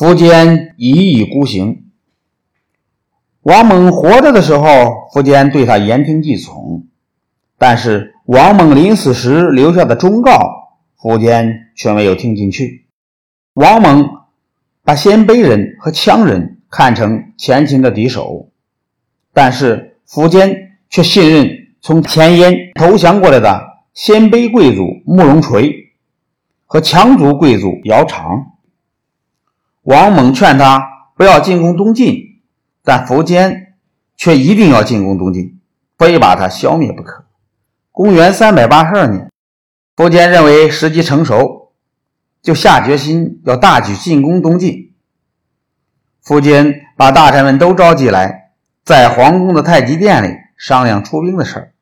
苻坚一意孤行。王猛活着的时候，苻坚对他言听计从；但是王猛临死时留下的忠告，苻坚却没有听进去。王猛把鲜卑人和羌人看成前秦的敌手，但是苻坚却信任从前燕投降过来的鲜卑贵族慕容垂和羌族贵族姚苌。王猛劝他不要进攻东晋，但苻坚却一定要进攻东晋，非把他消灭不可。公元三百八十二年，苻坚认为时机成熟，就下决心要大举进攻东晋。苻坚把大臣们都召集来，在皇宫的太极殿里商量出兵的事儿。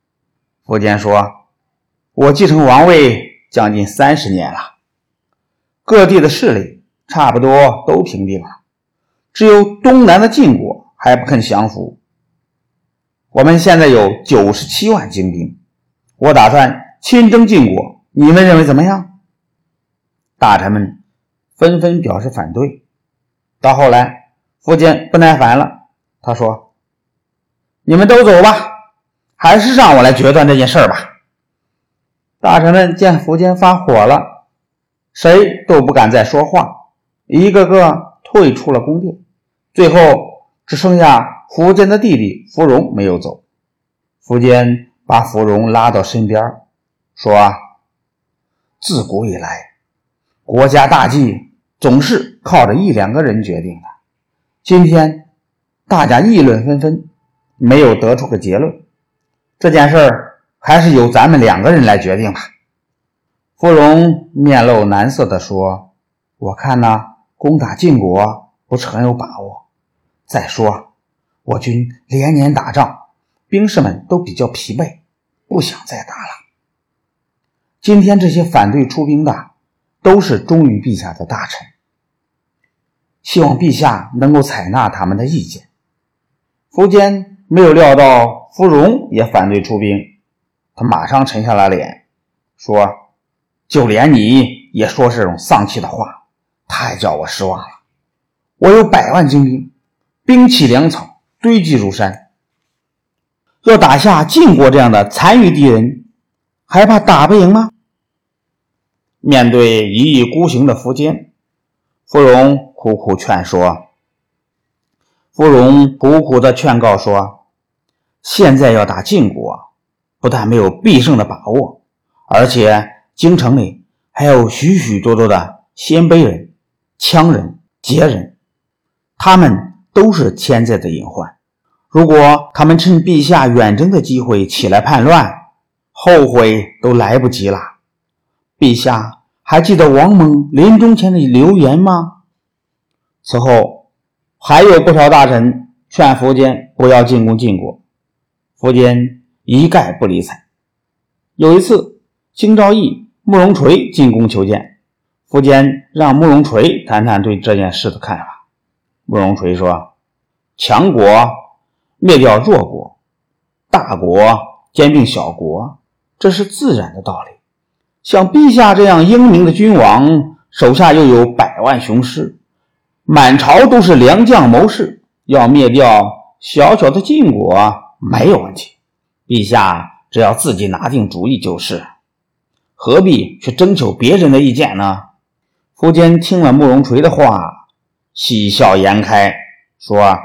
苻坚说：“我继承王位将近三十年了，各地的势力。”差不多都平定了，只有东南的晋国还不肯降服。我们现在有九十七万精兵，我打算亲征晋国，你们认为怎么样？大臣们纷纷表示反对。到后来，苻坚不耐烦了，他说：“你们都走吧，还是让我来决断这件事吧。”大臣们见苻坚发火了，谁都不敢再说话。一个个退出了宫殿，最后只剩下苻坚的弟弟苻融没有走。苻坚把苻融拉到身边，说：“自古以来，国家大计总是靠着一两个人决定的。今天大家议论纷纷，没有得出个结论。这件事儿还是由咱们两个人来决定吧。”苻融面露难色地说：“我看呢。”攻打晋国不是很有把握。再说，我军连年打仗，兵士们都比较疲惫，不想再打了。今天这些反对出兵的，都是忠于陛下的大臣，希望陛下能够采纳他们的意见。苻坚没有料到苻融也反对出兵，他马上沉下了脸，说：“就连你也说这种丧气的话。”太叫我失望了！我有百万精兵，兵器粮草堆积如山，要打下晋国这样的残余敌人，还怕打不赢吗？面对一意孤行的苻坚，芙蓉苦苦劝说。芙蓉苦苦的劝告说：“现在要打晋国，不但没有必胜的把握，而且京城里还有许许多多的鲜卑人。”羌人、羯人，他们都是潜在的隐患。如果他们趁陛下远征的机会起来叛乱，后悔都来不及了。陛下还记得王猛临终前的留言吗？此后，还有不少大臣劝苻坚不要进攻晋国，苻坚一概不理睬。有一次，京兆尹慕容垂进宫求见。苻坚让慕容垂谈谈对这件事的看法。慕容垂说：“强国灭掉弱国，大国兼并小国，这是自然的道理。像陛下这样英明的君王，手下又有百万雄师，满朝都是良将谋士，要灭掉小小的晋国没有问题。陛下只要自己拿定主意就是，何必去征求别人的意见呢？”苻坚听了慕容垂的话，喜笑颜开，说：“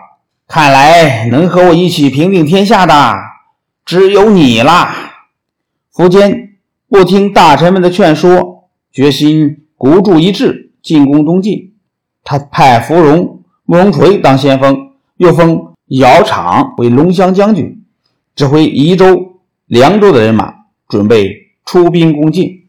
看来能和我一起平定天下的只有你啦。”苻坚不听大臣们的劝说，决心孤注一掷进攻东晋。他派芙蓉、慕容垂当先锋，又封姚苌为龙骧将军，指挥宜州、凉州的人马，准备出兵攻晋。